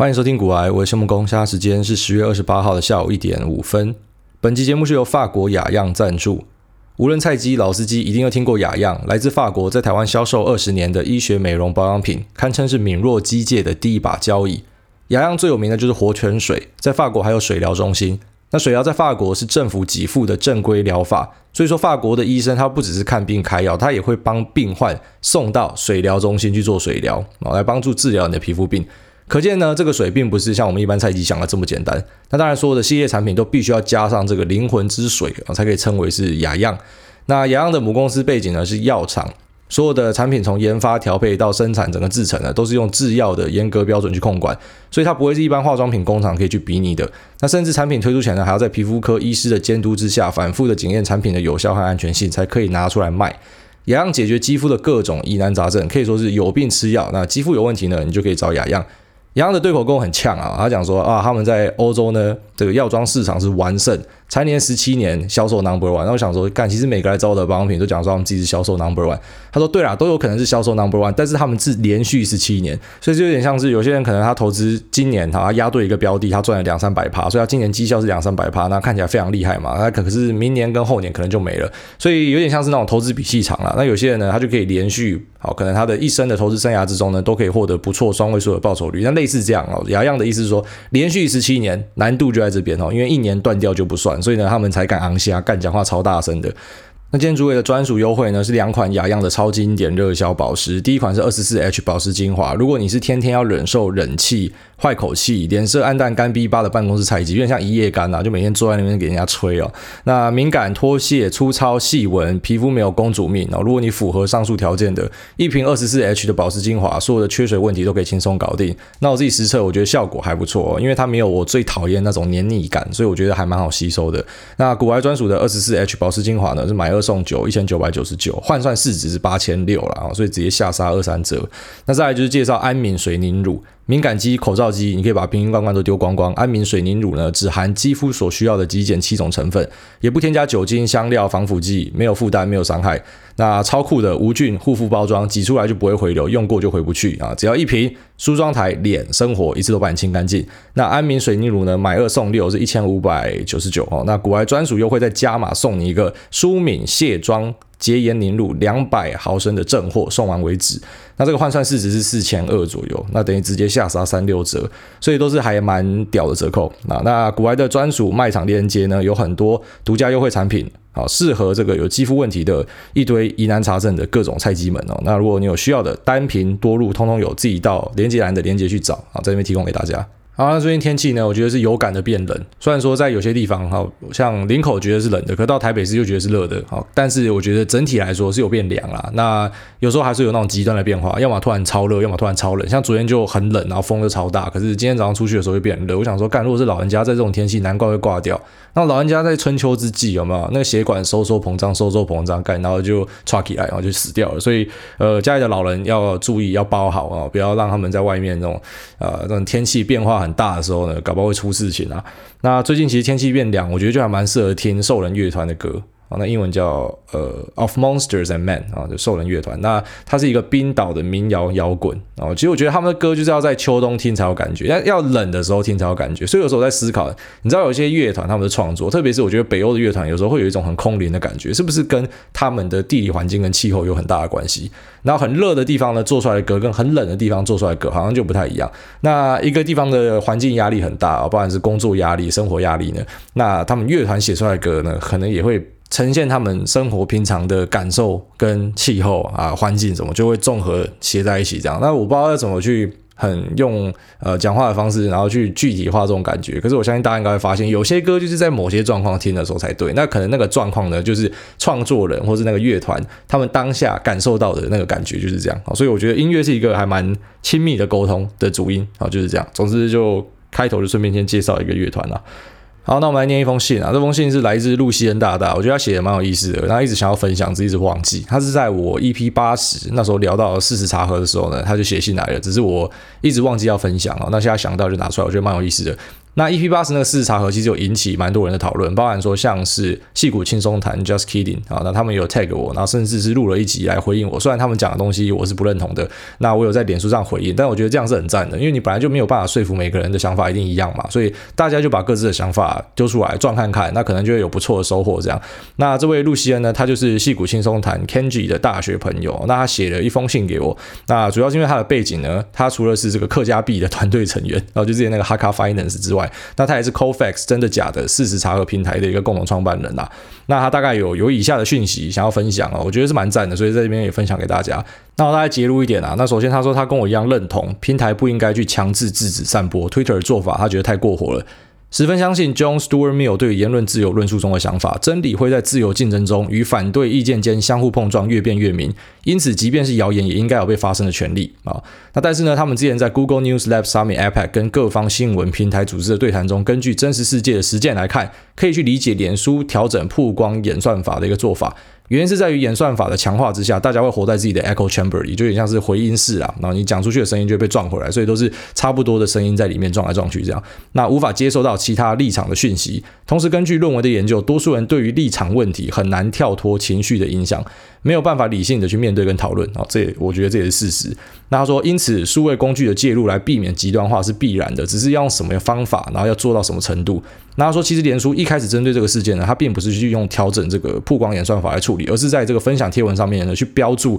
欢迎收听股癌，我是谢孟恭。现在时间是十月二十八号的下午一点五分。本期节目是由法国雅漾赞助。无论菜鸡老司机，一定要听过雅漾，来自法国，在台湾销售二十年的医学美容保养品，堪称是敏弱机械的第一把交椅。雅漾最有名的就是活泉水，在法国还有水疗中心。那水疗在法国是政府给付的正规疗法，所以说法国的医生他不只是看病开药，他也会帮病患送到水疗中心去做水疗，啊，来帮助治疗你的皮肤病。可见呢，这个水并不是像我们一般菜鸡想的这么简单。那当然，所有的系列产品都必须要加上这个灵魂之水啊，才可以称为是雅漾。那雅漾的母公司背景呢是药厂，所有的产品从研发、调配到生产，整个制程呢都是用制药的严格标准去控管，所以它不会是一般化妆品工厂可以去比拟的。那甚至产品推出前呢，还要在皮肤科医师的监督之下，反复的检验产品的有效和安全性，才可以拿出来卖。雅漾解决肌肤的各种疑难杂症，可以说是有病吃药。那肌肤有问题呢，你就可以找雅漾。杨洋的对口跟我很呛啊，他讲说啊，他们在欧洲呢，这个药妆市场是完胜。蝉联十七年销售 number one，然后我想说，干，其实每个来找我的保养品都讲说他们自己是销售 number one。他说，对啦，都有可能是销售 number one，但是他们是连续十七年，所以就有点像是有些人可能他投资今年他押对一个标的，他赚了两三百趴，所以他今年绩效是两三百趴，那看起来非常厉害嘛。那可是明年跟后年可能就没了，所以有点像是那种投资比细长了。那有些人呢，他就可以连续好，可能他的一生的投资生涯之中呢，都可以获得不错双位数的报酬率。那类似这样哦，雅漾的意思是说，连续十七年难度就在这边哦，因为一年断掉就不算，所以呢，他们才敢。昂虾干讲话超大声的。那今天主委的专属优惠呢，是两款雅漾的超经典热销保湿。第一款是二十四 H 保湿精华，如果你是天天要忍受冷气、坏口气、脸色暗淡、干逼巴的办公室菜鸡，有点像一夜干啊，就每天坐在那边给人家吹哦。那敏感、脱屑、粗糙、细纹，皮肤没有公主命哦。如果你符合上述条件的，一瓶二十四 H 的保湿精华，所有的缺水问题都可以轻松搞定。那我自己实测，我觉得效果还不错哦，因为它没有我最讨厌那种黏腻感，所以我觉得还蛮好吸收的。那股癌专属的二十四 H 保湿精华呢，是买二送九，一千九百九十九，换算市值是八千六了，所以直接下杀二三折。那再来就是介绍安敏水凝乳。敏感肌、口罩肌，你可以把瓶瓶罐罐都丢光光。安眠水凝乳呢，只含肌肤所需要的极简七种成分，也不添加酒精、香料、防腐剂，没有负担，没有伤害。那超酷的无菌护肤包装，挤出来就不会回流，用过就回不去啊！只要一瓶，梳妆台、脸、生活一次都把你清干净。那安敏水凝乳呢，买二送六是一千五百九十九哦。那股癌专属优惠再加码送你一个舒敏卸妆洁颜凝露两百毫升的正货，送完为止。那这个换算市值是四千二左右，那等于直接下杀三六折，所以都是还蛮屌的折扣。那那股癌的专属卖场链接呢，有很多独家优惠产品，好适合这个有肌肤问题的一堆疑难杂症的各种菜鸡们哦。那如果你有需要的单瓶多入，通通有，自己到连接栏的链接去找啊，在这边提供给大家。好，那最近天气呢，我觉得是有感的变冷。虽然说在有些地方，好像林口觉得是冷的，可到台北市又觉得是热的。好，但是我觉得整体来说是有变凉啦。那有时候还是有那种极端的变化，要么突然超热，要么突然超冷。像昨天就很冷，然后风就超大。可是今天早上出去的时候就变热。我想说，干，如果是老人家在这种天气，难怪会挂掉。那老人家在春秋之际有没有那个血管收缩膨胀、收缩膨胀，干，然后就唰起来，然后就死掉了。所以，呃，家里的老人要注意，要包好啊，不要让他们在外面那种呃那种天气变化很大的时候呢，搞不好会出事情啊。那最近其实天气变凉，我觉得就还蛮适合听兽人乐团的歌。那英文叫呃 Of Monsters and Men 啊，就兽人乐团。那它是一个冰岛的民谣摇滚啊。其实我觉得他们的歌就是要在秋冬听才有感觉，要要冷的时候听才有感觉。所以有时候我在思考，你知道有些乐团他们的创作，特别是我觉得北欧的乐团，有时候会有一种很空灵的感觉，是不是跟他们的地理环境跟气候有很大的关系？然后很热的地方呢，做出来的歌跟很冷的地方做出来的歌好像就不太一样。那一个地方的环境压力很大啊，不管是工作压力、生活压力呢，那他们乐团写出来的歌呢，可能也会。呈现他们生活平常的感受跟气候啊、环境什么，就会综合写在一起这样。那我不知道要怎么去很用呃讲话的方式，然后去具体化这种感觉。可是我相信大家应该会发现，有些歌就是在某些状况听的时候才对。那可能那个状况呢，就是创作人或是那个乐团他们当下感受到的那个感觉就是这样。所以我觉得音乐是一个还蛮亲密的沟通的主音啊，就是这样。总之就开头就顺便先介绍一个乐团啦。好，那我们来念一封信啊。这封信是来自露西恩大大，我觉得他写的蛮有意思的。他一直想要分享，只一直忘记。他是在我 EP 八十那时候聊到四十茶盒的时候呢，他就写信来了，只是我一直忘记要分享哦。那现在想到就拿出来，我觉得蛮有意思的。那 EP 八十那个事实查核其实有引起蛮多人的讨论，包含说像是戏骨轻松谈 Just Kidding 啊，那他们有 tag 我，然后甚至是录了一集来回应我。虽然他们讲的东西我是不认同的，那我有在脸书上回应，但我觉得这样是很赞的，因为你本来就没有办法说服每个人的想法一定一样嘛，所以大家就把各自的想法丢出来撞看看，那可能就会有不错的收获。这样，那这位露西恩呢，他就是戏骨轻松谈 Kenji 的大学朋友，那他写了一封信给我，那主要是因为他的背景呢，他除了是这个客家币的团队成员，然后就之前那个 Haka Finance 之外，那他也是 Cofax 真的假的事实查核平台的一个共同创办人呐。那他大概有有以下的讯息想要分享啊，我觉得是蛮赞的，所以在这边也分享给大家。那我大概揭露一点啊，那首先他说他跟我一样认同平台不应该去强制制止散播 Twitter 的做法，他觉得太过火了。十分相信 John Stuart Mill 对于言论自由论述中的想法，真理会在自由竞争中与反对意见间相互碰撞，越辩越明。因此，即便是谣言，也应该有被发声的权利啊。那但是呢，他们之前在 Google News Lab Summit APAC 跟各方新闻平台组织的对谈中，根据真实世界的实践来看，可以去理解脸书调整曝光演算法的一个做法。原因是在于演算法的强化之下，大家会活在自己的 echo chamber 里，就有点像是回音室啊。然后你讲出去的声音就会被撞回来，所以都是差不多的声音在里面撞来撞去这样。那无法接受到其他立场的讯息。同时，根据论文的研究，多数人对于立场问题很难跳脱情绪的影响，没有办法理性的去面对跟讨论啊。这我觉得这也是事实。那他说，因此数位工具的介入来避免极端化是必然的，只是要用什么方法，然后要做到什么程度。那他说，其实脸书一开始针对这个事件呢，它并不是去用调整这个曝光演算法来处理，而是在这个分享贴文上面呢去标注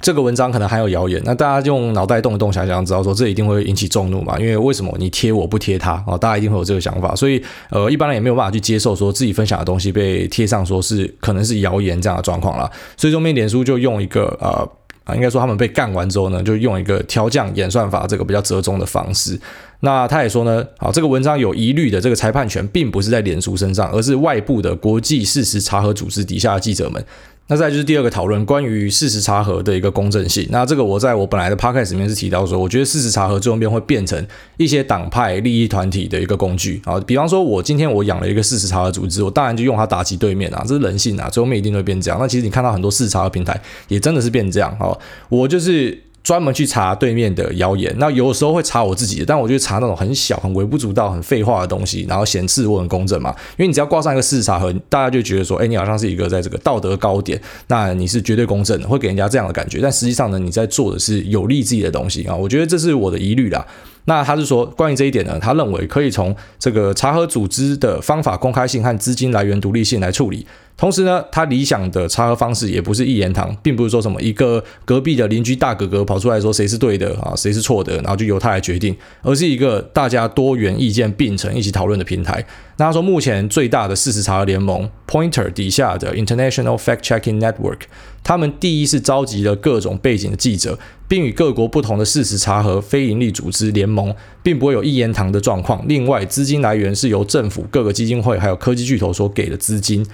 这个文章可能含有谣言。那大家用脑袋动一动想想，知道说这一定会引起众怒嘛？因为为什么你贴我不贴他哦？大家一定会有这个想法，所以呃，一般人也没有办法去接受说自己分享的东西被贴上说是可能是谣言这样的状况啦。所以说，面脸书就用一个呃。啊，应该说他们被干完之后呢，就用一个调降演算法这个比较折中的方式。那他也说呢，好，这个文章有疑虑的这个裁判权并不是在脸书身上，而是外部的国际事实查核组织底下的记者们。那再就是第二个讨论，关于事实查核的一个公正性。那这个我在我本来的 podcast 里面是提到说，我觉得事实查核最后面会变成一些党派利益团体的一个工具啊。比方说，我今天我养了一个事实查核组织，我当然就用它打击对面啊，这是人性啊，最后面一定会变这样。那其实你看到很多事实查核平台也真的是变这样啊，我就是。专门去查对面的谣言，那有时候会查我自己的，但我就查那种很小、很微不足道、很废话的东西，然后显示我很公正嘛。因为你只要挂上一个事实查核，大家就觉得说，哎，你好像是一个在这个道德高点，那你是绝对公正的，会给人家这样的感觉。但实际上呢，你在做的是有利自己的东西啊。我觉得这是我的疑虑啦。那他是说，关于这一点呢，他认为可以从这个查核组织的方法公开性和资金来源独立性来处理。同时呢，他理想的查核方式也不是一言堂，并不是说什么一个隔壁的邻居大哥哥跑出来说谁是对的啊，谁是错的，然后就由他来决定，而是一个大家多元意见并存一起讨论的平台。那他说，目前最大的事实查核联盟 Pointer 底下的 International Fact Checking Network，他们第一是召集了各种背景的记者，并与各国不同的事实查核非营利组织联盟，并不会有一言堂的状况。另外，资金来源是由政府、各个基金会还有科技巨头所给的资金。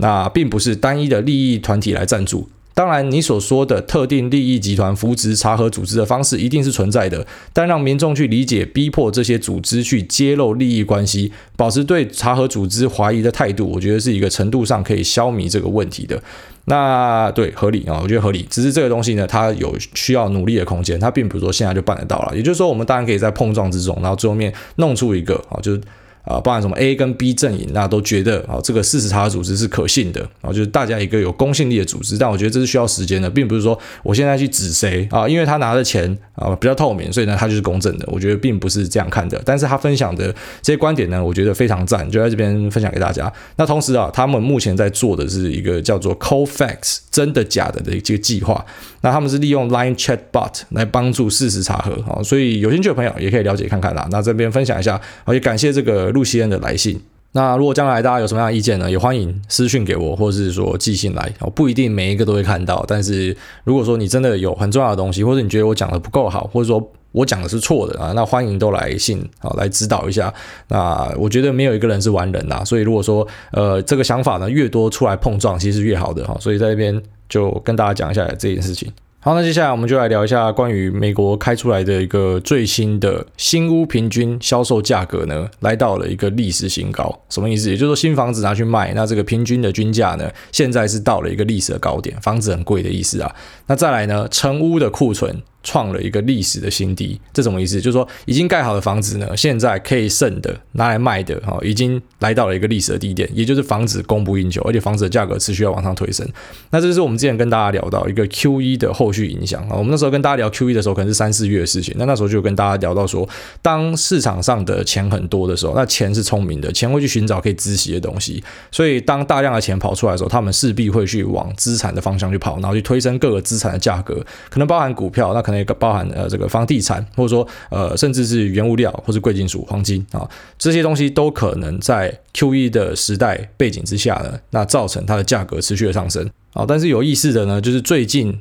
那并不是单一的利益团体来赞助。当然，你所说的特定利益集团扶植查核组织的方式一定是存在的，但让民众去理解、逼迫这些组织去揭露利益关系，保持对查核组织怀疑的态度，我觉得是一个程度上可以消弭这个问题的。那对，合理啊，我觉得合理。只是这个东西呢，它有需要努力的空间，它并不是说现在就办得到了。也就是说，我们当然可以在碰撞之中，然后最后面弄出一个啊，就是。啊，包含什么 A 跟 B 阵营，那都觉得啊，这个事实查核组织是可信的啊，就是大家一个有公信力的组织。但我觉得这是需要时间的，并不是说我现在去指谁啊，因为他拿的钱啊比较透明，所以呢他就是公正的。我觉得并不是这样看的。但是他分享的这些观点呢，我觉得非常赞，就在这边分享给大家。那同时啊，他们目前在做的是一个叫做 Cofacts 真的假的的一个计划。那他们是利用 Line Chatbot 来帮助事实查核啊，所以有兴趣的朋友也可以了解看看啦。那这边分享一下，也感谢这个。露西恩的来信。那如果将来大家有什么样的意见呢？也欢迎私信给我，或者是说寄信来。不一定每一个都会看到，但是如果说你真的有很重要的东西，或者你觉得我讲的不够好，或者说我讲的是错的啊，那欢迎都来信啊，来指导一下。那我觉得没有一个人是完人呐，所以如果说呃这个想法呢越多出来碰撞，其实越好的哈。所以在这边就跟大家讲一下这件事情。好，那接下来我们就来聊一下关于美国开出来的一个最新的新屋平均销售价格呢，来到了一个历史新高。什么意思？也就是说新房子拿去卖，那这个平均的均价呢，现在是到了一个历史的高点，房子很贵的意思啊。那再来呢，成屋的库存创了一个历史的新低，这什么意思？就是说，已经盖好的房子呢，现在可以剩的拿来卖的，哈，已经来到了一个历史的低点，也就是房子供不应求，而且房子的价格持续要往上推升。那这就是我们之前跟大家聊到一个 QE 的后续影响啊。我们那时候跟大家聊 QE 的时候，可能是三四月的事情。那那时候就跟大家聊到说，当市场上的钱很多的时候，那钱是聪明的，钱会去寻找可以孳息的东西。所以当大量的钱跑出来的时候，他们势必会去往资产的方向去跑，然后去推升各个资产的价格，可能包含股票，那可那个包含呃这个房地产，或者说呃甚至是原物料或是贵金属、黄金啊这些东西都可能在 QE 的时代背景之下呢，那造成它的价格持续的上升啊。但是有意思的呢，就是最近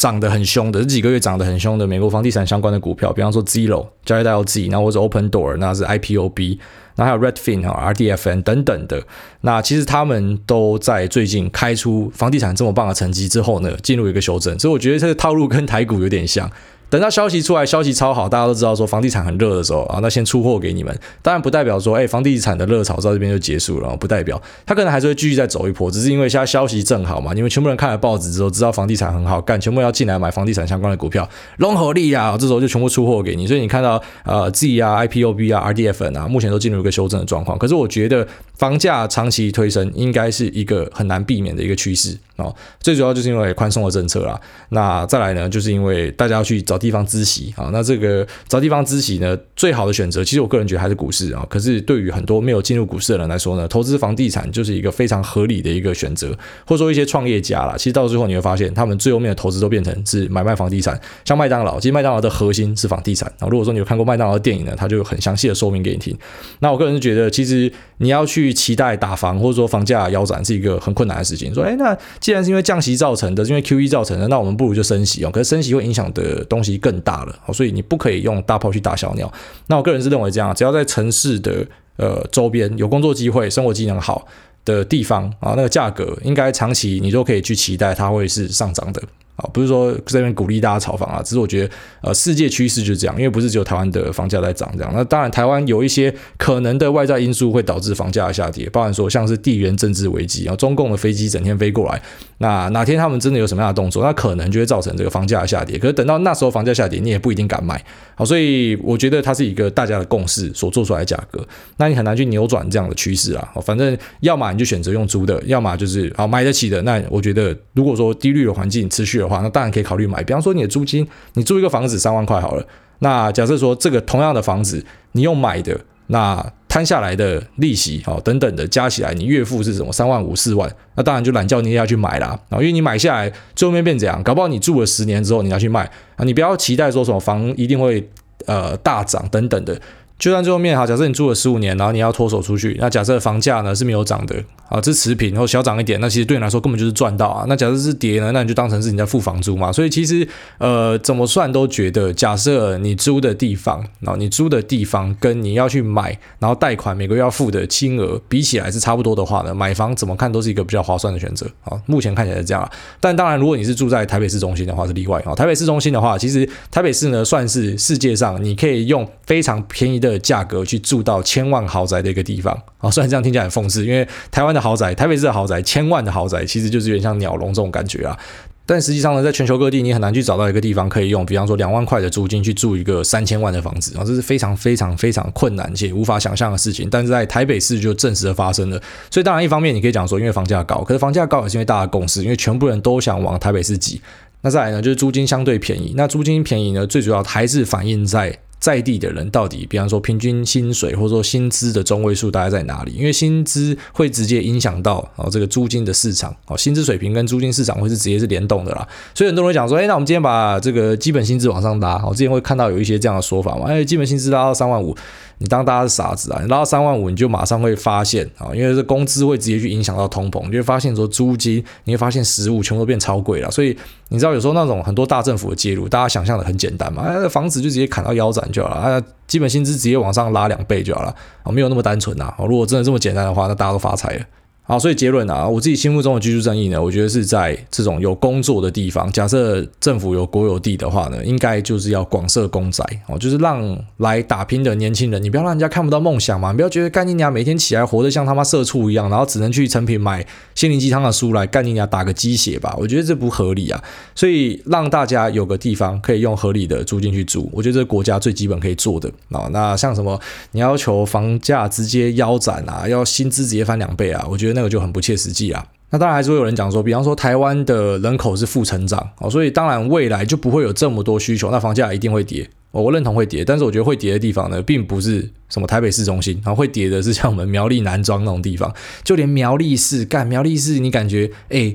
涨得很凶的这几个月涨得很凶的美国房地产相关的股票，比方说 Zero 交易代号 Z，然后或者 Open Door，那是 IPOB，然后还有 Redfin 啊、RDFN 等等的，那其实他们都在最近开出房地产这么棒的成绩之后呢，进入一个修正，所以我觉得这个套路跟台股有点像。等到消息出来，消息超好，大家都知道说房地产很热的时候啊，那先出货给你们。当然不代表说，哎，房地产的热潮到这边就结束了，不代表它可能还是会继续再走一波，只是因为现在消息正好嘛，你们全部人看了报纸之后，知道房地产很好干，全部要进来买房地产相关的股票，龙合利啊，这时候就全部出货给你。所以你看到呃 Z 啊、IPOB 啊、RDFN 啊，目前都进入一个修正的状况。可是我觉得房价长期推升应该是一个很难避免的一个趋势。哦，最主要就是因为宽松的政策啦。那再来呢，就是因为大家要去找地方孳息啊。那这个找地方孳息呢，最好的选择，其实我个人觉得还是股市啊。可是对于很多没有进入股市的人来说呢，投资房地产就是一个非常合理的一个选择。或者说一些创业家啦，其实到最后你会发现，他们最后面的投资都变成是买卖房地产。像麦当劳，其实麦当劳的核心是房地产。啊，如果说你有看过麦当劳的电影呢，他就有很详细的说明给你听。那我个人是觉得，其实你要去期待打房或者说房价腰斩是一个很困难的事情。说，哎，那既然是因为降息造成的，是因为 QE 造成的，那我们不如就升息哦。可是升息会影响的东西更大了，所以你不可以用大炮去打小鸟。那我个人是认为这样，只要在城市的呃周边有工作机会、生活机能好的地方啊，那个价格应该长期你都可以去期待它会是上涨的。啊不是说这边鼓励大家炒房啊，只是我觉得，呃，世界趋势就是这样，因为不是只有台湾的房价在涨这样。那当然，台湾有一些可能的外在因素会导致房价的下跌，包含说像是地缘政治危机啊，中共的飞机整天飞过来，那哪天他们真的有什么样的动作，那可能就会造成这个房价的下跌。可是等到那时候房价下跌，你也不一定敢买。好，所以我觉得它是一个大家的共识所做出来的价格，那你很难去扭转这样的趋势啊。反正要么你就选择用租的，要么就是好买得起的。那我觉得，如果说低率的环境持续的话，那当然可以考虑买。比方说你的租金，你租一个房子三万块好了，那假设说这个同样的房子你用买的，那摊下来的利息哦等等的加起来，你月付是什么三万五四万，那当然就懒叫你也要去买啦啊，因为你买下来最后面变怎样，搞不好你住了十年之后你要去卖啊，你不要期待说什么房一定会呃大涨等等的。就算最后面哈，假设你住了十五年，然后你要脱手出去，那假设房价呢是没有涨的啊，这持平然后小涨一点，那其实对你来说根本就是赚到啊。那假设是跌呢，那你就当成是你在付房租嘛。所以其实呃怎么算都觉得，假设你租的地方，然后你租的地方跟你要去买，然后贷款每个月要付的金额比起来是差不多的话呢，买房怎么看都是一个比较划算的选择啊。目前看起来是这样，但当然如果你是住在台北市中心的话是例外啊。台北市中心的话，其实台北市呢算是世界上你可以用非常便宜的。的价格去住到千万豪宅的一个地方啊，虽然这样听起来很讽刺，因为台湾的豪宅、台北市的豪宅，千万的豪宅其实就是有点像鸟笼这种感觉啊。但实际上呢，在全球各地，你很难去找到一个地方可以用，比方说两万块的租金去住一个三千万的房子啊，这是非常非常非常困难且无法想象的事情。但是在台北市就证实的发生了。所以当然一方面你可以讲说，因为房价高，可是房价高也是因为大家共识，因为全部人都想往台北市挤。那再来呢，就是租金相对便宜。那租金便宜呢，最主要还是反映在。在地的人到底，比方说平均薪水或者说薪资的中位数大概在哪里？因为薪资会直接影响到哦这个租金的市场哦，薪资水平跟租金市场会是直接是联动的啦。所以很多人会讲说，哎，那我们今天把这个基本薪资往上拉。我之前会看到有一些这样的说法嘛，哎，基本薪资拉到三万五。你当大家是傻子啊？你拉到三万五，你就马上会发现啊，因为这工资会直接去影响到通膨，你就会发现说租金，你会发现食物全部都变超贵了。所以你知道有时候那种很多大政府的介入，大家想象的很简单嘛，哎，房子就直接砍到腰斩就好了，啊，基本薪资直接往上拉两倍就好了，啊，没有那么单纯呐。如果真的这么简单的话，那大家都发财了。好，所以结论啊，我自己心目中的居住正义呢，我觉得是在这种有工作的地方。假设政府有国有地的话呢，应该就是要广设公宅哦，就是让来打拼的年轻人，你不要让人家看不到梦想嘛，你不要觉得干你娘每天起来活得像他妈社畜一样，然后只能去成品买心灵鸡汤的书来干你娘打个鸡血吧，我觉得这不合理啊。所以让大家有个地方可以用合理的租金去住，我觉得这是国家最基本可以做的啊。那像什么你要求房价直接腰斩啊，要薪资直接翻两倍啊，我觉得那个就很不切实际啊。那当然还是会有人讲说，比方说台湾的人口是负成长哦，所以当然未来就不会有这么多需求，那房价一定会跌。我认同会跌，但是我觉得会跌的地方呢，并不是什么台北市中心，然后会跌的是像我们苗栗南庄那种地方，就连苗栗市干苗栗市，你感觉哎。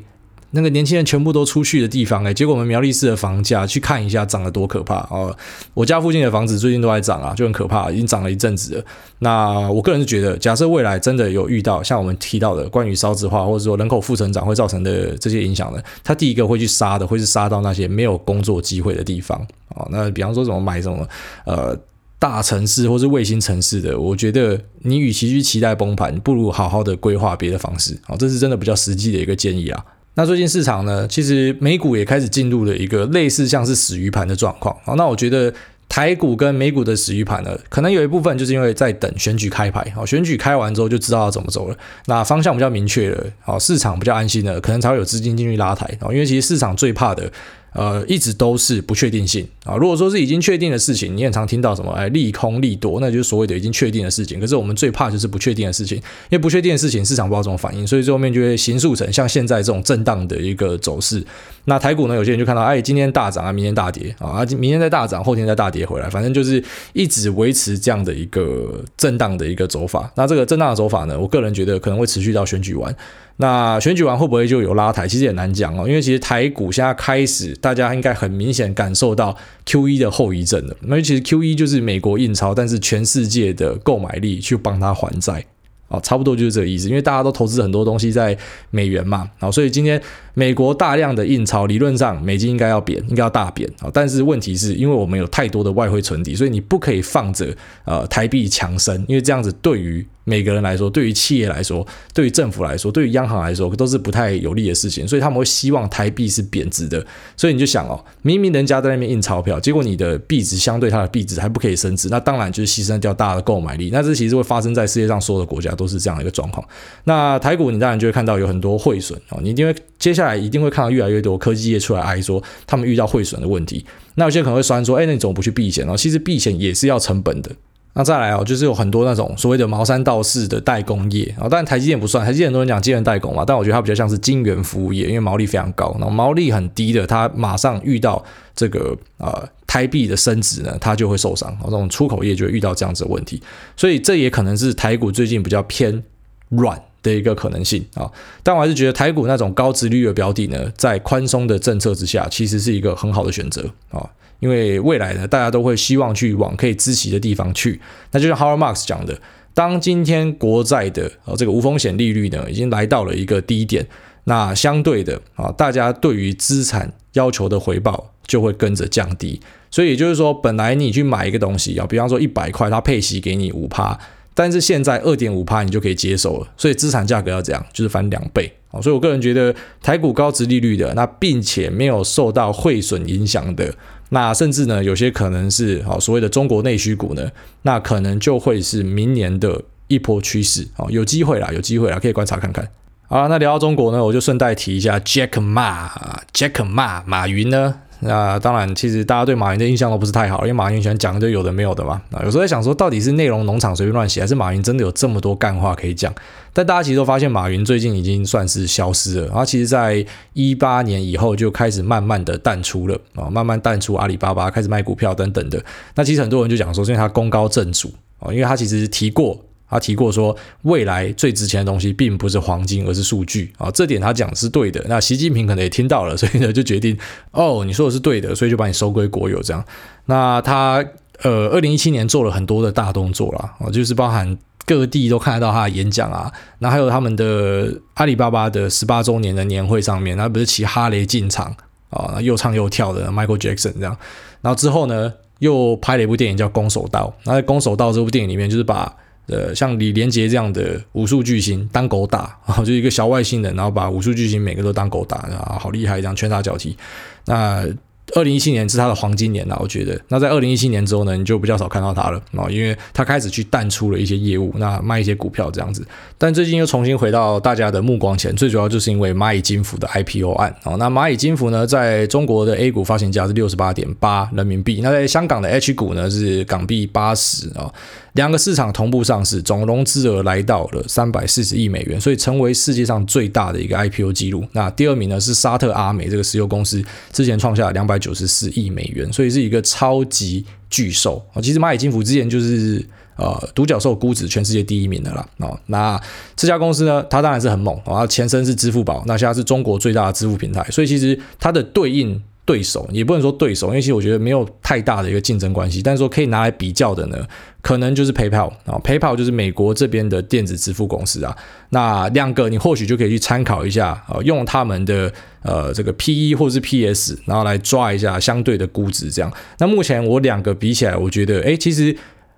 那个年轻人全部都出去的地方哎，结果我们苗栗市的房价去看一下涨得多可怕哦！我家附近的房子最近都在涨啊，就很可怕，已经涨了一阵子了。那我个人是觉得，假设未来真的有遇到像我们提到的关于少子化或者说人口负成长会造成的这些影响呢，他第一个会去杀的会是杀到那些没有工作机会的地方啊。那比方说怎么买什么呃大城市或是卫星城市的，我觉得你与其去期待崩盘，不如好好的规划别的方式啊，这是真的比较实际的一个建议啊。那最近市场呢，其实美股也开始进入了一个类似像是死鱼盘的状况。啊，那我觉得台股跟美股的死鱼盘呢，可能有一部分就是因为在等选举开牌。好，选举开完之后就知道要怎么走了，那方向比较明确了，好，市场比较安心了，可能才会有资金进去拉抬。因为其实市场最怕的。呃，一直都是不确定性啊。如果说是已经确定的事情，你很常听到什么哎，利空利多，那就是所谓的已经确定的事情。可是我们最怕就是不确定的事情，因为不确定的事情市场不知道怎么反应，所以最后面就会形塑成像现在这种震荡的一个走势。那台股呢，有些人就看到哎，今天大涨啊，明天大跌啊，明天再大涨，后天再大跌回来，反正就是一直维持这样的一个震荡的一个走法。那这个震荡的走法呢，我个人觉得可能会持续到选举完。那选举完会不会就有拉抬？其实也难讲哦，因为其实台股现在开始，大家应该很明显感受到 QE 的后遗症了。那其实 QE 就是美国印钞，但是全世界的购买力去帮他还债。哦，差不多就是这个意思，因为大家都投资很多东西在美元嘛，好，所以今天美国大量的印钞，理论上美金应该要贬，应该要大贬啊，但是问题是因为我们有太多的外汇存底，所以你不可以放着呃台币强升，因为这样子对于每个人来说，对于企业来说，对于政府来说，对于央行来说，都是不太有利的事情，所以他们会希望台币是贬值的。所以你就想哦，明明人家在那边印钞票，结果你的币值相对它的币值还不可以升值，那当然就是牺牲掉大的购买力。那这其实会发生在世界上所有的国家都是这样的一个状况。那台股你当然就会看到有很多汇损哦，你一定会接下一定会看到越来越多科技业出来挨说他们遇到汇损的问题。那有些人可能会酸说，哎，那你怎么不去避险呢？其实避险也是要成本的。那再来哦，就是有很多那种所谓的茅山道士的代工业啊，当然台积电不算，台积电很多人讲晶圆代工嘛，但我觉得它比较像是晶圆服务业，因为毛利非常高，然后毛利很低的，它马上遇到这个呃台币的升值呢，它就会受伤，这种出口业就会遇到这样子的问题，所以这也可能是台股最近比较偏软的一个可能性啊，但我还是觉得台股那种高殖利率的标的呢，在宽松的政策之下，其实是一个很好的选择啊。因为未来呢，大家都会希望去往可以资息的地方去。那就像 Howard Marks 讲的，当今天国债的呃这个无风险利率呢，已经来到了一个低点，那相对的啊，大家对于资产要求的回报就会跟着降低。所以也就是说，本来你去买一个东西啊，比方说一百块，它配息给你五趴，但是现在二点五趴你就可以接受了。所以资产价格要这样，就是翻两倍。所以我个人觉得，台股高值利率的，那并且没有受到汇损影响的。那甚至呢，有些可能是好所谓的中国内需股呢，那可能就会是明年的一波趋势哦，有机会啦，有机会啦，可以观察看看。好，那聊到中国呢，我就顺带提一下 Jack Ma，Jack Ma，马云呢。那当然，其实大家对马云的印象都不是太好，因为马云喜欢讲就有的没有的嘛。啊，有时候在想说，到底是内容农场随便乱写，还是马云真的有这么多干话可以讲？但大家其实都发现，马云最近已经算是消失了。他，其实在一八年以后就开始慢慢的淡出了啊，慢慢淡出阿里巴巴，开始卖股票等等的。那其实很多人就讲说，是因为他功高震主啊，因为他其实提过。他提过说，未来最值钱的东西并不是黄金，而是数据啊，这点他讲的是对的。那习近平可能也听到了，所以呢就决定，哦，你说的是对的，所以就把你收归国有这样。那他呃，二零一七年做了很多的大动作啦，啊，就是包含各地都看得到他的演讲啊，那还有他们的阿里巴巴的十八周年的年会上面，那不是骑哈雷进场啊，又唱又跳的 Michael Jackson 这样。然后之后呢，又拍了一部电影叫《攻守道》，那在《攻守道》这部电影里面，就是把呃，像李连杰这样的武术巨星当狗打啊，就一个小外星人，然后把武术巨星每个都当狗打啊，好厉害，这样拳打脚踢。那二零一七年是他的黄金年呐，我觉得。那在二零一七年之后呢，你就比较少看到他了啊，因为他开始去淡出了一些业务，那卖一些股票这样子。但最近又重新回到大家的目光前，最主要就是因为蚂蚁金服的 IPO 案啊。那蚂蚁金服呢，在中国的 A 股发行价是六十八点八人民币，那在香港的 H 股呢是港币八十啊。两个市场同步上市，总融资额来到了三百四十亿美元，所以成为世界上最大的一个 IPO 记录。那第二名呢是沙特阿美这个石油公司，之前创下两百九十四亿美元，所以是一个超级巨兽啊。其实蚂蚁金服之前就是呃独角兽估值全世界第一名的啦。哦，那这家公司呢，它当然是很猛啊，前身是支付宝，那现在是中国最大的支付平台，所以其实它的对应。对手也不能说对手，因为其实我觉得没有太大的一个竞争关系。但是说可以拿来比较的呢，可能就是 PayPal 啊，PayPal 就是美国这边的电子支付公司啊。那两个你或许就可以去参考一下啊，用他们的呃这个 PE 或是 PS，然后来抓一下相对的估值这样。那目前我两个比起来，我觉得哎，其实。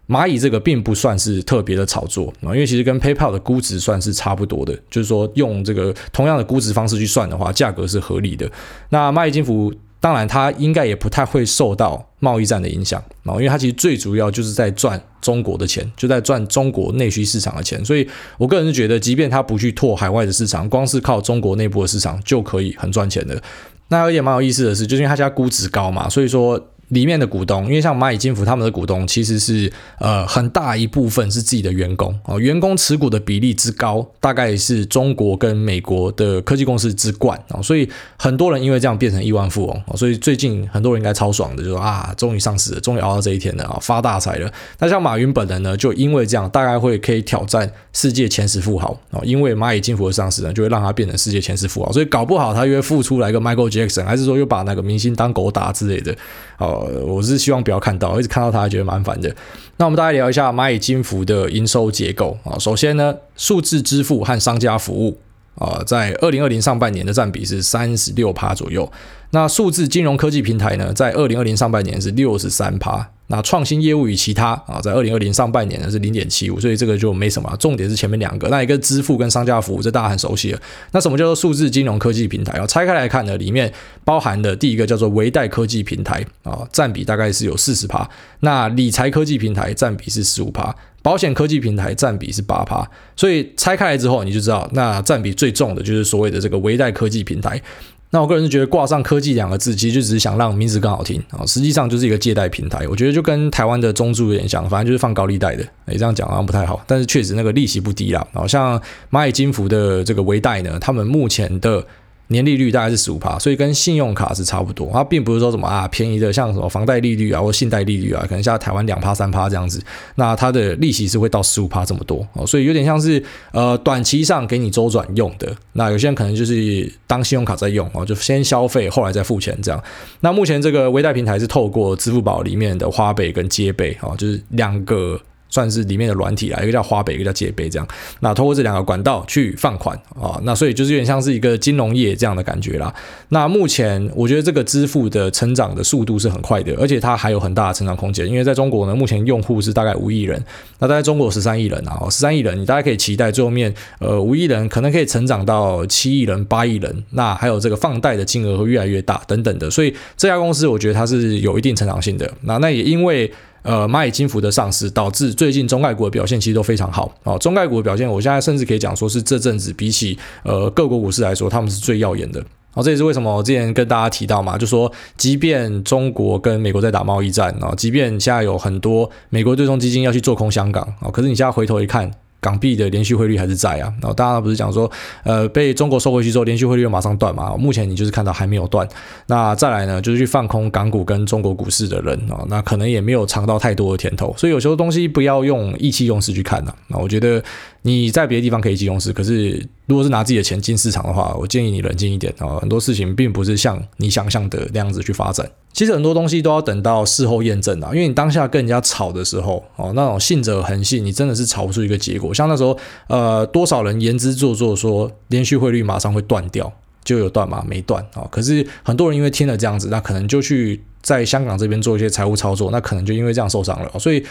蚂蚁这个并不算是特别的炒作啊，因为其实跟 PayPal 的估值算是差不多的，就是说用这个同样的估值方式去算的话，价格是合理的。那蚂蚁金服当然它应该也不太会受到贸易战的影响啊，因为它其实最主要就是在赚中国的钱，就在赚中国内需市场的钱。所以我个人是觉得，即便它不去拓海外的市场，光是靠中国内部的市场就可以很赚钱的。那有一点蛮有意思的是，就是因为它家估值高嘛，所以说。里面的股东，因为像蚂蚁金服他们的股东其实是呃很大一部分是自己的员工。哦，员工持股的比例之高，大概是中国跟美国的科技公司之冠。啊，所以很多人因为这样变成亿万富翁，所以最近很多人应该超爽的，就说啊，终于上市了，终于熬到这一天了啊，发大财了。那像马云本人呢，就因为这样，大概会可以挑战世界前十富豪。啊，因为蚂蚁金服的上市呢，就会让他变成世界前十富豪，所以搞不好他又会复出来个 Michael Jackson，还是说又把那个明星当狗打之类的。哦，呃我是希望不要看到，一直看到它觉得蛮烦的。那我们大概聊一下蚂蚁金服的营收结构啊。首先呢，数字支付和商家服务啊，在二零二零上半年的占比是三十六趴左右。那数字金融科技平台呢，在二零二零上半年是六十三趴。那创新业务与其他啊，在二零二零上半年呢是零点七五，所以这个就没什么。重点是前面两个，那一个支付跟商家服务，这大家很熟悉了。那什么叫做数字金融科技平台？要拆开来看呢，里面包含的第一个叫做微贷科技平台啊，占比大概是有四十趴。那理财科技平台占比是十五趴，保险科技平台占比是八趴。所以拆开来之后，你就知道，那占比最重的就是所谓的这个微贷科技平台。那我个人是觉得挂上科技两个字，其实就只是想让名字更好听啊，实际上就是一个借贷平台。我觉得就跟台湾的中注有点像，反正就是放高利贷的。诶，这样讲好像不太好，但是确实那个利息不低啦。好像蚂蚁金服的这个微贷呢，他们目前的。年利率大概是十五趴，所以跟信用卡是差不多。它并不是说什么啊便宜的，像什么房贷利率啊或信贷利率啊，可能像台湾两趴三趴这样子。那它的利息是会到十五趴这么多哦，所以有点像是呃短期上给你周转用的。那有些人可能就是当信用卡在用哦，就先消费后来再付钱这样。那目前这个微贷平台是透过支付宝里面的花呗跟借呗哦，就是两个。算是里面的软体啊，一个叫花呗，一个叫借呗，这样。那通过这两个管道去放款啊，那所以就是有点像是一个金融业这样的感觉啦。那目前我觉得这个支付的成长的速度是很快的，而且它还有很大的成长空间。因为在中国呢，目前用户是大概五亿人，那大概中国十三亿人啊，十三亿人，你大家可以期待最后面呃五亿人可能可以成长到七亿人、八亿人，那还有这个放贷的金额会越来越大等等的。所以这家公司我觉得它是有一定成长性的。那那也因为。呃，蚂蚁金服的上市导致最近中概股的表现其实都非常好啊。中概股的表现，我现在甚至可以讲说是这阵子比起呃各国股市来说，他们是最耀眼的。哦，这也是为什么我之前跟大家提到嘛，就说即便中国跟美国在打贸易战啊，即便现在有很多美国对冲基金要去做空香港啊，可是你现在回头一看。港币的连续汇率还是在啊，然后大家不是讲说，呃，被中国收回去之后，连续汇率又马上断嘛？目前你就是看到还没有断。那再来呢，就是去放空港股跟中国股市的人啊，那可能也没有尝到太多的甜头。所以有时候东西不要用意气用事去看呐。那我觉得你在别的地方可以进公司，可是如果是拿自己的钱进市场的话，我建议你冷静一点啊。很多事情并不是像你想象的那样子去发展。其实很多东西都要等到事后验证啊，因为你当下跟人家吵的时候，哦，那种信者恒信，你真的是吵不出一个结果。像那时候，呃，多少人言之凿凿说连续汇率马上会断掉，就有断吗？没断啊。可是很多人因为听了这样子，那可能就去在香港这边做一些财务操作，那可能就因为这样受伤了。所以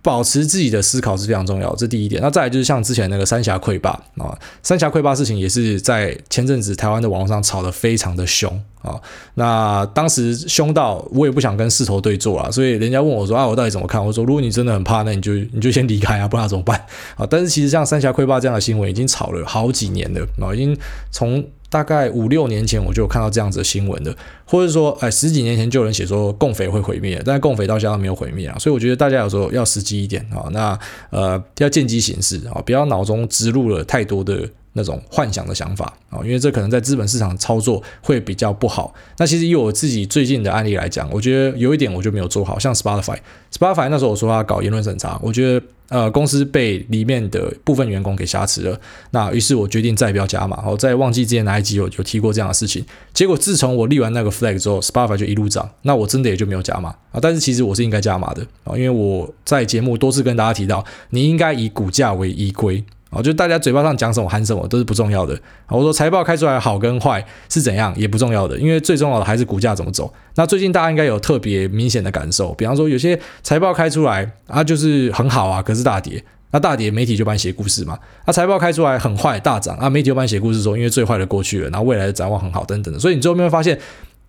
保持自己的思考是非常重要，这第一点。那再来就是像之前那个三峡溃坝啊，三峡溃坝事情也是在前阵子台湾的网络上吵得非常的凶啊。那当时凶到我也不想跟势头对坐啊，所以人家问我说啊，我到底怎么看？我说如果你真的很怕，那你就你就先离开啊，不然怎么办啊？但是其实像三峡溃坝这样的新闻已经炒了好几年了啊，已经从。大概五六年前我就有看到这样子的新闻的，或者说，哎，十几年前就有人写说共匪会毁灭，但共匪到现在没有毁灭啊，所以我觉得大家有时候要实际一点啊，那呃要见机行事啊，不要脑中植入了太多的那种幻想的想法啊，因为这可能在资本市场操作会比较不好。那其实以我自己最近的案例来讲，我觉得有一点我就没有做好，像 Spotify，Spotify 那时候我说他搞言论审查，我觉得。呃，公司被里面的部分员工给挟持了，那于是我决定再不要加码。我，在忘记之前哪一集有有提过这样的事情。结果自从我立完那个 flag 之后，Spotify 就一路涨，那我真的也就没有加码啊。但是其实我是应该加码的啊，因为我在节目多次跟大家提到，你应该以股价为依归。哦，就大家嘴巴上讲什么喊什么都是不重要的。我说财报开出来好跟坏是怎样也不重要的，因为最重要的还是股价怎么走。那最近大家应该有特别明显的感受，比方说有些财报开出来啊就是很好啊，可是大跌，那大跌媒体就帮你写故事嘛。那财报开出来很坏大涨啊，媒体就帮你写故事说因为最坏的过去了，然后未来的展望很好等等的。所以你最后面会发现。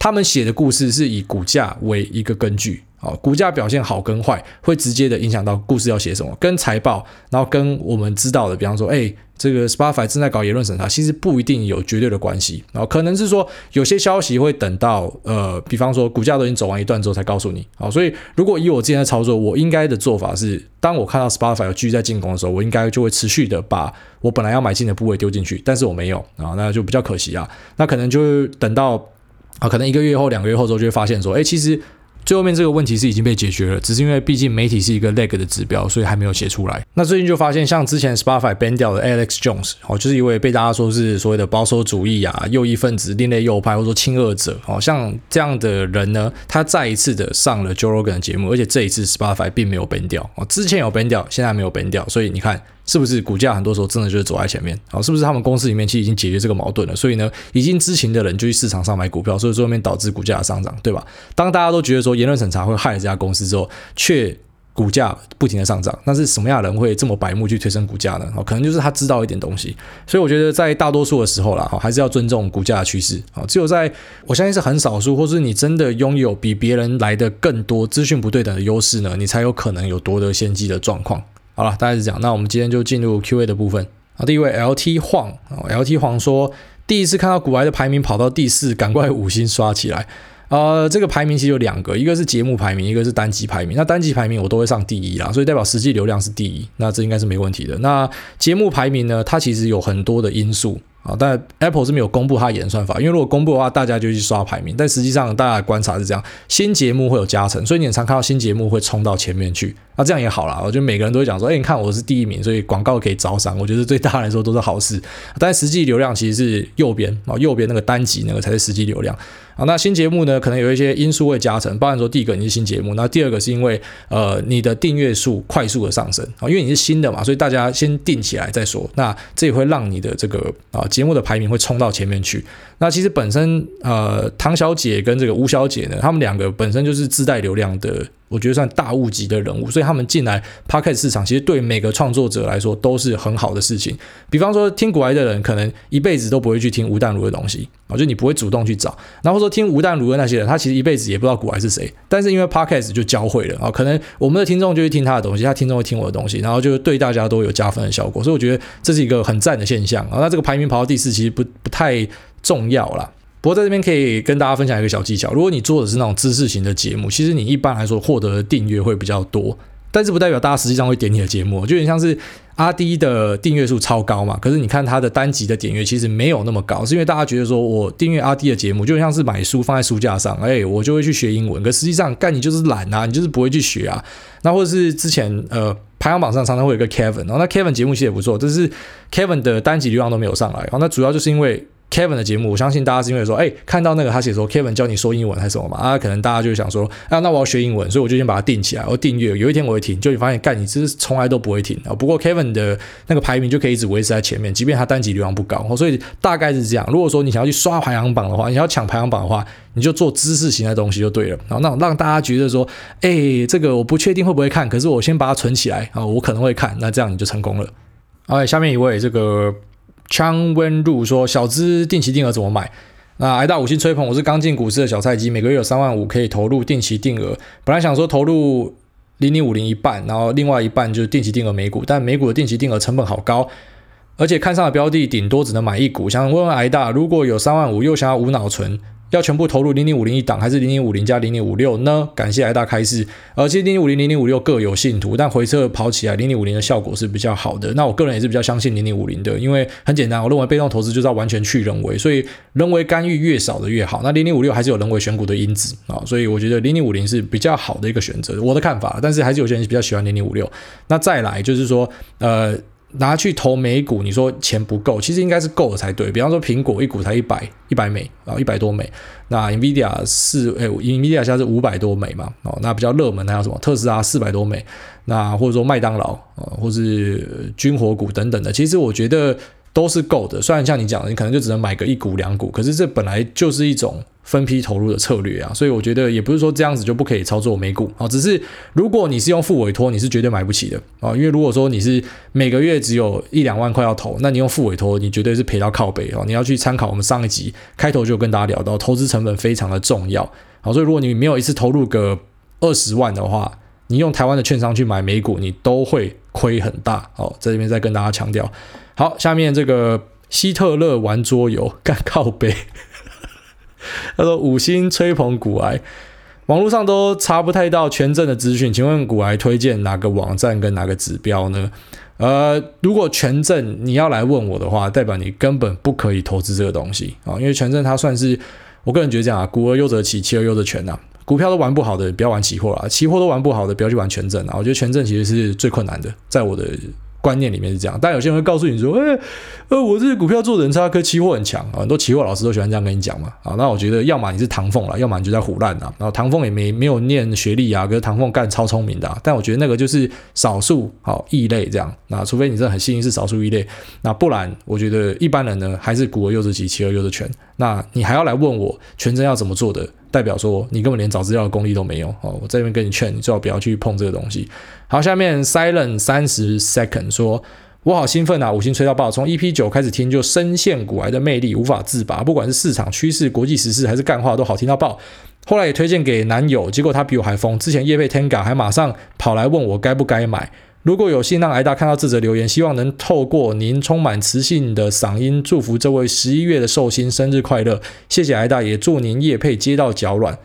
他们写的故事是以股价为一个根据，啊，股价表现好跟坏会直接的影响到故事要写什么，跟财报，然后跟我们知道的，比方说，哎，这个 Spotify 正在搞言论审查，其实不一定有绝对的关系，然后可能是说有些消息会等到，呃，比方说股价都已经走完一段之后才告诉你，好，所以如果以我之前的操作，我应该的做法是，当我看到 Spotify 有继续在进攻的时候，我应该就会持续的把我本来要买进的部位丢进去，但是我没有，啊，那就比较可惜啊，那可能就等到。啊，可能一个月后、两个月后之后就会发现说，哎，其实最后面这个问题是已经被解决了，只是因为毕竟媒体是一个 lag 的指标，所以还没有写出来。那最近就发现，像之前 Spotify ban 掉的 Alex Jones，哦，就是一位被大家说是所谓的保守主义啊、右翼分子、另类右派或者说亲俄者，哦，像这样的人呢，他再一次的上了 Joe Rogan 的节目，而且这一次 Spotify 并没有 ban 掉，哦，之前有 ban 掉，现在没有 ban 掉，所以你看。是不是股价很多时候真的就是走在前面？好，是不是他们公司里面其实已经解决这个矛盾了？所以呢，已经知情的人就去市场上买股票，所以最后面导致股价的上涨，对吧？当大家都觉得说言论审查会害了这家公司之后，却股价不停的上涨，那是什么样的人会这么白目去推升股价呢？哦，可能就是他知道一点东西。所以我觉得在大多数的时候啦，哈，还是要尊重股价的趋势。啊，只有在我相信是很少数，或是你真的拥有比别人来的更多资讯不对等的优势呢，你才有可能有夺得先机的状况。好了，大概是这样。那我们今天就进入 Q&A 的部分。啊，第一位 LT 晃啊，LT 晃说，第一次看到古埃的排名跑到第四，赶快五星刷起来。呃，这个排名其实有两个，一个是节目排名，一个是单集排名。那单集排名我都会上第一啦，所以代表实际流量是第一，那这应该是没问题的。那节目排名呢，它其实有很多的因素。啊，但 Apple 是没有公布它演算法，因为如果公布的话，大家就去刷排名。但实际上，大家的观察是这样：新节目会有加成，所以你很常看到新节目会冲到前面去。那这样也好啦，我觉得每个人都会讲说：“哎，你看我是第一名，所以广告可以招商。”我觉得对大家来说都是好事。但实际流量其实是右边啊，右边那个单集那个才是实际流量。啊，那新节目呢，可能有一些因素会加成，包含说第一个你是新节目，那第二个是因为呃你的订阅数快速的上升啊，因为你是新的嘛，所以大家先订起来再说。那这也会让你的这个啊节目的排名会冲到前面去。那其实本身呃唐小姐跟这个吴小姐呢，他们两个本身就是自带流量的。我觉得算大物级的人物，所以他们进来 Podcast 市场，其实对每个创作者来说都是很好的事情。比方说，听古埃的人可能一辈子都不会去听吴淡如的东西啊，就你不会主动去找。然后说听吴淡如的那些人，他其实一辈子也不知道古埃是谁，但是因为 Podcast 就教会了啊，可能我们的听众就去听他的东西，他听众会听我的东西，然后就对大家都有加分的效果。所以我觉得这是一个很赞的现象啊。那这个排名跑到第四，其实不不太重要啦。不过在这边可以跟大家分享一个小技巧，如果你做的是那种知识型的节目，其实你一般来说获得的订阅会比较多，但是不代表大家实际上会点你的节目，就有点像是阿 D 的订阅数超高嘛，可是你看他的单集的点阅其实没有那么高，是因为大家觉得说我订阅阿 D 的节目就像是买书放在书架上，哎，我就会去学英文，可实际上干你就是懒啊，你就是不会去学啊，那或者是之前呃排行榜上常常会有个 Kevin，然后那 Kevin 节目其实也不错，但是 Kevin 的单集流量都没有上来，然后那主要就是因为。Kevin 的节目，我相信大家是因为说，哎，看到那个他写说 Kevin 教你说英文还是什么嘛？啊，可能大家就想说，啊，那我要学英文，所以我就先把它定起来，我订阅，有一天我会停，就你发现，干，你这是从来都不会停啊。不过 Kevin 的那个排名就可以一直维持在前面，即便他单集流量不高，所以大概是这样。如果说你想要去刷排行榜的话，你要抢排行榜的话，你就做知识型的东西就对了。然后那种让大家觉得说，哎，这个我不确定会不会看，可是我先把它存起来啊，我可能会看，那这样你就成功了。好，下面一位这个。Chang Wen Ru 说：“小资定期定额怎么买？那挨大五星吹捧，我是刚进股市的小菜鸡，每个月有三万五可以投入定期定额。本来想说投入零零五零一半，然后另外一半就是定期定额美股，但美股的定期定额成本好高，而且看上的标的顶多只能买一股。想问问挨大，如果有三万五又想要无脑存？”要全部投入零零五零一档，还是零零五零加零零五六呢？感谢挨大开示。而其实零零五零、零零五六各有信徒，但回测跑起来，零零五零的效果是比较好的。那我个人也是比较相信零零五零的，因为很简单，我认为被动投资就是要完全去人为，所以人为干预越少的越好。那零零五六还是有人为选股的因子啊，所以我觉得零零五零是比较好的一个选择，我的看法。但是还是有些人比较喜欢零零五六。那再来就是说，呃。拿去投美股，你说钱不够，其实应该是够的才对。比方说苹果一股才一百一百美啊，一百多美。那 Nvidia 是哎，Nvidia 现在是五百多美嘛？哦，那比较热门还有什么？特斯拉四百多美。那或者说麦当劳啊，或是军火股等等的，其实我觉得。都是够的，虽然像你讲的，你可能就只能买个一股两股，可是这本来就是一种分批投入的策略啊，所以我觉得也不是说这样子就不可以操作美股啊，只是如果你是用复委托，你是绝对买不起的啊，因为如果说你是每个月只有一两万块要投，那你用复委托，你绝对是赔到靠北哦。你要去参考我们上一集开头就跟大家聊到，投资成本非常的重要，好，所以如果你没有一次投入个二十万的话，你用台湾的券商去买美股，你都会亏很大哦，在这边再跟大家强调。好，下面这个希特勒玩桌游干靠北，他说五星吹捧股癌，网络上都查不太到权证的资讯，请问股癌推荐哪个网站跟哪个指标呢？呃，如果权证你要来问我的话，代表你根本不可以投资这个东西。啊，因为权证它算是我个人觉得这样啊，股而优则期，期而优则权呐，股票都玩不好的不要玩期货啦，期货都玩不好的不要去玩权证啊，我觉得权证其实是最困难的，在我的。观念里面是这样，但有些人会告诉你说：“哎，呃，我这个股票做人差，可期货很强啊。”很多期货老师都喜欢这样跟你讲嘛。啊，那我觉得，要么你是唐凤了，要么你就在唬烂呐。然后唐凤也没没有念学历啊，可是唐凤干超聪明的。但我觉得那个就是少数好异类这样。那除非你真的很幸运是少数异类，那不然我觉得一般人呢还是股而优则期，期而优则权。那你还要来问我权证要怎么做的？代表说你根本连找资料的功力都没有哦，我这边跟你劝，你最好不要去碰这个东西。好，下面 Silent 三十 second 说，我好兴奋啊，五星吹到爆，从 EP 九开始听就深陷股癌的魅力，无法自拔，不管是市场趋势、国际时事还是干话都好听到爆。后来也推荐给男友，结果他比我还疯，之前业配 Tenga 还马上跑来问我该不该买。如果有幸让挨大看到这则留言，希望能透过您充满磁性的嗓音，祝福这位十一月的寿星生日快乐。谢谢挨大，也祝您业配接到脚软。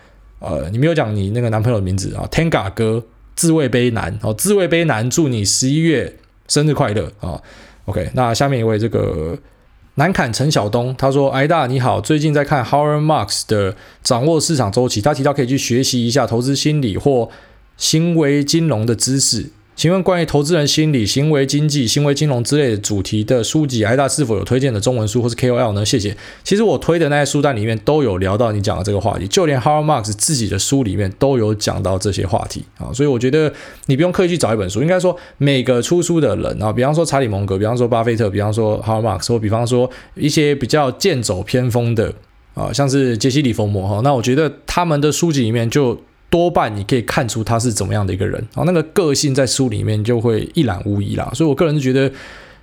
呃，你没有讲你那个男朋友的名字啊？Tenga 哥，自慰杯男哦，自慰杯男，祝你十一月生日快乐啊！OK，那下面一位这个南坎陈晓东，他说：挨大你好，最近在看 Howard Marks 的掌握市场周期，他提到可以去学习一下投资心理或行为金融的知识。请问关于投资人心理、行为经济、行为金融之类的主题的书籍，艾大是否有推荐的中文书或是 KOL 呢？谢谢。其实我推的那些书单里面都有聊到你讲的这个话题，就连 Howard Marks 自己的书里面都有讲到这些话题啊。所以我觉得你不用刻意去找一本书，应该说每个出书的人啊，比方说查理蒙格，比方说巴菲特，比方说 Howard Marks，或比方说一些比较剑走偏锋的啊，像是杰西·李佛摩哈，那我觉得他们的书籍里面就。多半你可以看出他是怎么样的一个人，然后那个个性在书里面就会一览无遗啦。所以我个人是觉得，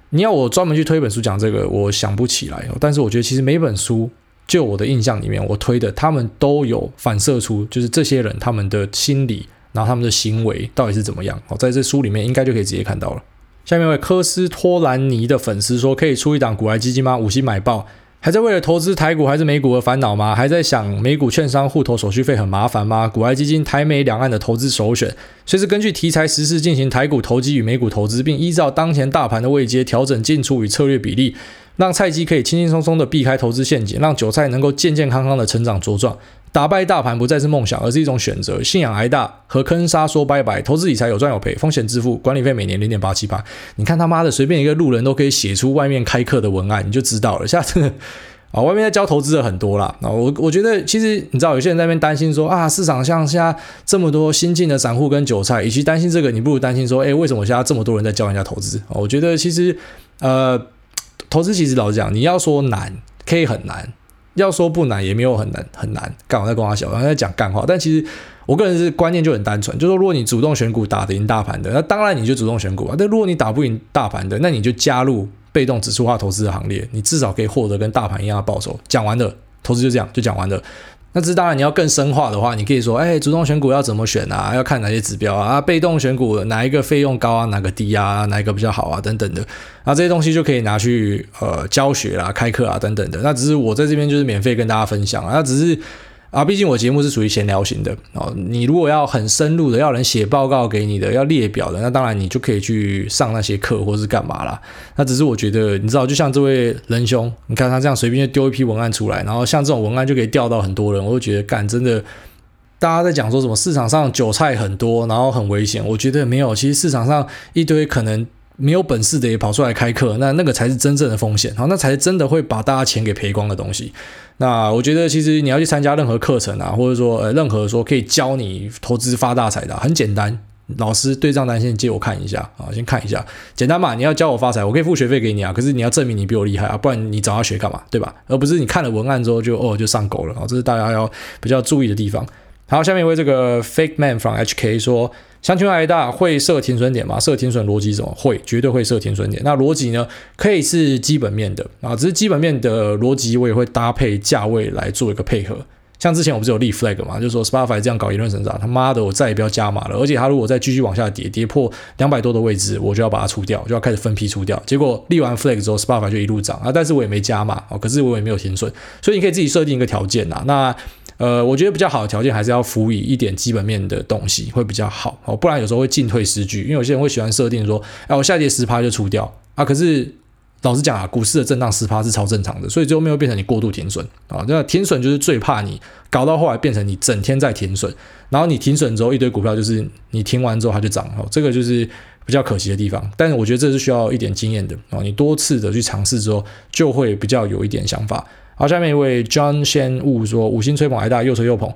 你要我专门去推一本书讲这个，我想不起来。但是我觉得其实每本书，就我的印象里面，我推的他们都有反射出，就是这些人他们的心理，然后他们的行为到底是怎么样。哦，在这书里面应该就可以直接看到了。下面一位科斯托兰尼的粉丝说，可以出一档股癌基金吗？五星买爆。还在为了投资台股还是美股而烦恼吗？还在想美股券商户头手续费很麻烦吗？股癌基金台美两岸的投资首选，随时根据题材时事进行台股投机与美股投资，并依照当前大盘的位阶调整进出与策略比例，让菜鸡可以轻轻松松的避开投资陷阱，让韭菜能够健健康康的成长茁壮。打败大盘不再是梦想，而是一种选择。信仰挨大和坑杀说拜拜。投资理财有赚有赔，风险自负，管理费每年零点八七八。你看他妈的，随便一个路人都可以写出外面开课的文案，你就知道了。下次啊，外面在教投资的很多啦。啊，我我觉得其实你知道，有些人在那边担心说啊，市场像现在这么多新进的散户跟韭菜，与其担心这个，你不如担心说，哎，为什么现在这么多人在教人家投资？啊，我觉得其实呃，投资其实老实讲，你要说难，可以很难；要说不难，也没有很难很难。刚好在跟我小刚在讲干话，但其实我个人是观念就很单纯，就是说如果你主动选股打得赢大盘的，那当然你就主动选股啊。但如果你打不赢大盘的，那你就加入。被动指数化投资的行列，你至少可以获得跟大盘一样的报酬。讲完了，投资就这样，就讲完了。那这当然你要更深化的话，你可以说，哎，主动选股要怎么选啊？要看哪些指标啊？啊，被动选股哪一个费用高啊？哪个低啊？哪一个比较好啊？等等的，那，这些东西就可以拿去呃教学啦、开课啊等等的。那只是我在这边就是免费跟大家分享啊，那只是。啊，毕竟我节目是属于闲聊型的哦。你如果要很深入的，要人写报告给你的，要列表的，那当然你就可以去上那些课或是干嘛啦。那只是我觉得，你知道，就像这位仁兄，你看他这样随便就丢一批文案出来，然后像这种文案就可以钓到很多人，我就觉得干真的。大家在讲说什么市场上韭菜很多，然后很危险，我觉得没有。其实市场上一堆可能没有本事的也跑出来开课，那那个才是真正的风险，好，那才是真的会把大家钱给赔光的东西。那我觉得，其实你要去参加任何课程啊，或者说呃，任何说可以教你投资发大财的，很简单。老师对账单先借我看一下啊，先看一下，简单嘛。你要教我发财，我可以付学费给你啊。可是你要证明你比我厉害啊，不然你找他学干嘛？对吧？而不是你看了文案之后就哦就上钩了啊。这是大家要比较注意的地方。好，下面一位这个 Fake Man from HK 说。想请问癌大会设停损点吗？设停损逻辑什么？会，绝对会设停损点。那逻辑呢？可以是基本面的啊，只是基本面的逻辑我也会搭配价位来做一个配合。像之前我不是有立 flag 嘛，就是说 Spotify 这样搞言论成长，他妈的我再也不要加码了。而且他如果再继续往下跌，跌破两百多的位置，我就要把它出掉，就要开始分批出掉。结果立完 flag 之后，Spotify 就一路涨啊，但是我也没加码啊，可是我也没有停损，所以你可以自己设定一个条件呐。那呃，我觉得比较好的条件还是要辅以一点基本面的东西会比较好哦，不然有时候会进退失据。因为有些人会喜欢设定说，哎，我下跌十趴就出掉啊。可是老实讲啊，股市的震荡十趴是超正常的，所以最后没有变成你过度停损啊。那停损就是最怕你搞到后来变成你整天在停损，然后你停损之后一堆股票就是你停完之后它就涨哦，这个就是比较可惜的地方。但是我觉得这是需要一点经验的啊，你多次的去尝试之后，就会比较有一点想法。好，下面一位 John 先悟说：“五星吹捧癌大，又吹又捧，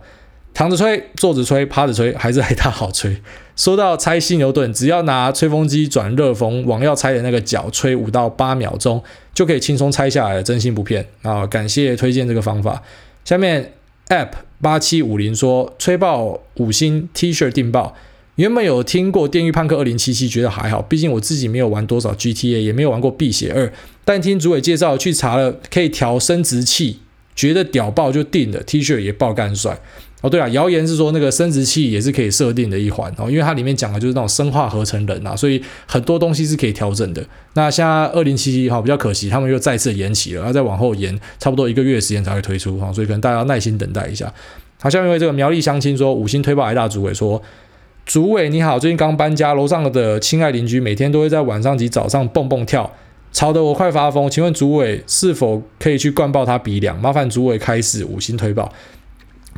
躺着吹、坐着吹、趴着吹，还是癌大好吹。”说到拆犀牛盾，只要拿吹风机转热风往要拆的那个角吹五到八秒钟，就可以轻松拆下来了，真心不骗啊！感谢推荐这个方法。下面 App 八七五零说：“吹爆五星 T 恤订爆。”原本有听过《电驭叛客二零七七》，觉得还好，毕竟我自己没有玩多少 GTA，也没有玩过《碧血二》。但听主委介绍，去查了可以调生殖器，觉得屌爆就定了。T 恤也爆干帅哦。对啊，谣言是说那个生殖器也是可以设定的一环哦，因为它里面讲的就是那种生化合成人啊，所以很多东西是可以调整的。那现在二零七七哈比较可惜，他们又再次延期了，要再往后延差不多一个月的时间才会推出哈，所以可能大家要耐心等待一下。好，下面为这个苗栗乡亲说五星推爆癌大主委说。主委你好，最近刚搬家，楼上的亲爱邻居每天都会在晚上及早上蹦蹦跳，吵得我快发疯。请问主委是否可以去灌爆他鼻梁？麻烦主委开始五星推爆。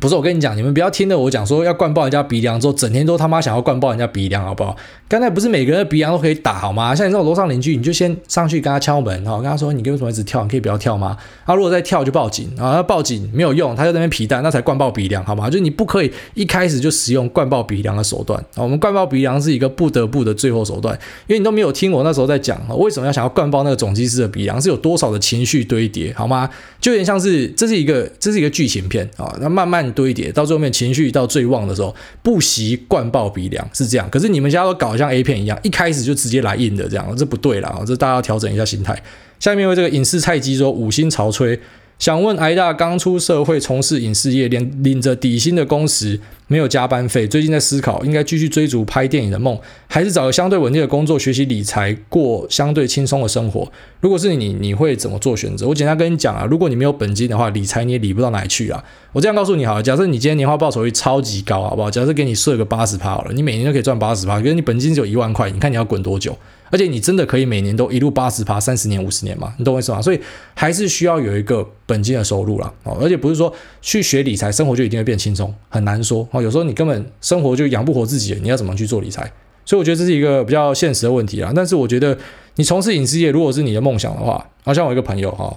不是我跟你讲，你们不要听了我讲说要灌爆人家鼻梁之后，整天都他妈想要灌爆人家鼻梁，好不好？刚才不是每个人的鼻梁都可以打好吗？像你这种楼上邻居，你就先上去跟他敲门，然后跟他说：“你为什么一直跳？你可以不要跳吗？”他如果再跳就报警，然后他报警没有用，他就在那边皮蛋，那才灌爆鼻梁，好吗？就是你不可以一开始就使用灌爆鼻梁的手段啊。我们灌爆鼻梁是一个不得不的最后手段，因为你都没有听我那时候在讲，为什么要想要灌爆那个总机师的鼻梁，是有多少的情绪堆叠，好吗？就有点像是这是一个这是一个剧情片啊，那慢慢堆叠到最后面。情绪到最旺的时候，不惜惯爆鼻梁是这样。可是你们家都搞得像 A 片一样，一开始就直接来硬的这样，这不对了啊！这大家要调整一下心态。下面为这个影视菜鸡说五星潮吹。想问挨大，刚出社会从事影视业，连领着底薪的工时，没有加班费，最近在思考，应该继续追逐拍电影的梦，还是找个相对稳定的工作，学习理财，过相对轻松的生活？如果是你，你会怎么做选择？我简单跟你讲啊，如果你没有本金的话，理财你也理不到哪里去啊。我这样告诉你好了，假设你今天年化报酬率超级高，好不好？假设给你设个八十趴好了，你每年都可以赚八十趴，可是你本金只有一万块，你看你要滚多久？而且你真的可以每年都一路八十趴，三十年、五十年吗？你懂我意思吗？所以还是需要有一个本金的收入啦。哦。而且不是说去学理财，生活就一定会变轻松，很难说哦。有时候你根本生活就养不活自己，你要怎么去做理财？所以我觉得这是一个比较现实的问题啦。但是我觉得你从事影视业，如果是你的梦想的话，好像我一个朋友哈，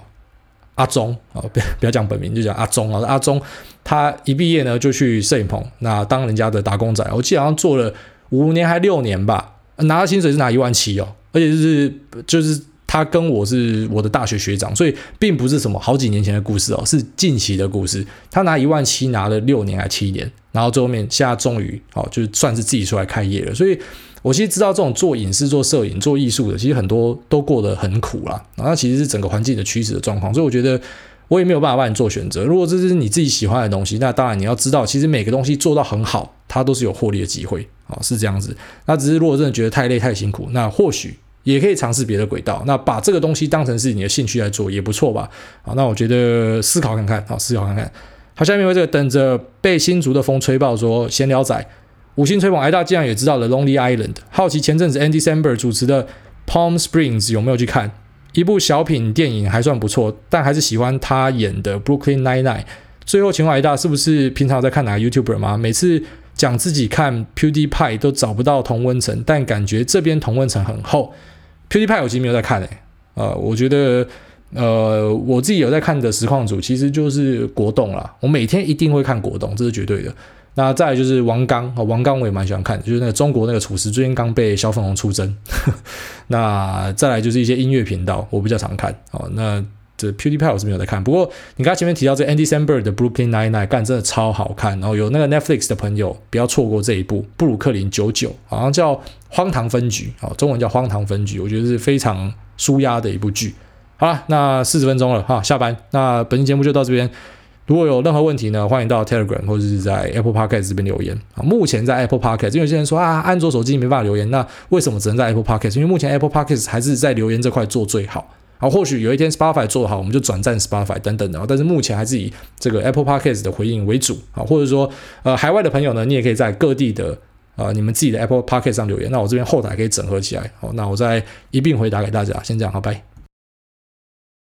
阿忠啊，不要不要讲本名，就讲阿忠啊。阿忠他一毕业呢就去摄影棚，那当人家的打工仔，我记得好像做了五年还六年吧，拿薪水是拿一万七哦，而且就是就是。他跟我是我的大学学长，所以并不是什么好几年前的故事哦，是近期的故事。他拿一万七，拿了六年还七年，然后最后面现在终于哦，就算是自己出来开业了。所以我其实知道这种做影视、做摄影、做艺术的，其实很多都过得很苦啦。然后其实是整个环境的趋势的状况，所以我觉得我也没有办法帮你做选择。如果这是你自己喜欢的东西，那当然你要知道，其实每个东西做到很好，它都是有获利的机会啊，是这样子。那只是如果真的觉得太累、太辛苦，那或许。也可以尝试别的轨道，那把这个东西当成是你的兴趣来做也不错吧？好，那我觉得思考看看，好，思考看看。好，下面为这个等着被新竹的风吹爆说闲聊仔五星吹捧，挨大竟然也知道了 Lonely Island，好奇前阵子 Andy Samberg 主持的 Palm Springs 有没有去看？一部小品电影还算不错，但还是喜欢他演的 Brooklyn Nine-Nine。最后请问挨大是不是平常在看哪个 YouTuber 吗？每次讲自己看 PewDiePie 都找不到同温层，但感觉这边同温层很厚。PewDiePie 我其实没有在看诶、欸，呃，我觉得，呃，我自己有在看的实况组其实就是国栋啦，我每天一定会看国栋，这是绝对的。那再来就是王刚，啊，王刚我也蛮喜欢看，就是那个中国那个厨师，最近刚被小粉红出征。那再来就是一些音乐频道，我比较常看，哦，那。这 PewDiePie 我是没有在看，不过你刚才前面提到这 Andy Samberg 的 Brooklyn Nine-Nine 干真的超好看，然后有那个 Netflix 的朋友不要错过这一部布鲁克林九九，好像叫荒唐分局，好，中文叫荒唐分局，我觉得是非常舒压的一部剧。好了，那四十分钟了哈，下班。那本期节目就到这边，如果有任何问题呢，欢迎到 Telegram 或者是在 Apple Podcast 这边留言啊。目前在 Apple Podcast，因为有些人说啊，安卓手机没办法留言，那为什么只能在 Apple Podcast？因为目前 Apple Podcast 还是在留言这块做最好。啊，或许有一天 Spotify 做好，我们就转战 Spotify 等等的。但是目前还是以这个 Apple Podcast 的回应为主。啊，或者说呃海外的朋友呢，你也可以在各地的呃你们自己的 Apple Podcast 上留言。那我这边后台可以整合起来。好，那我再一并回答给大家。先这样，好，拜。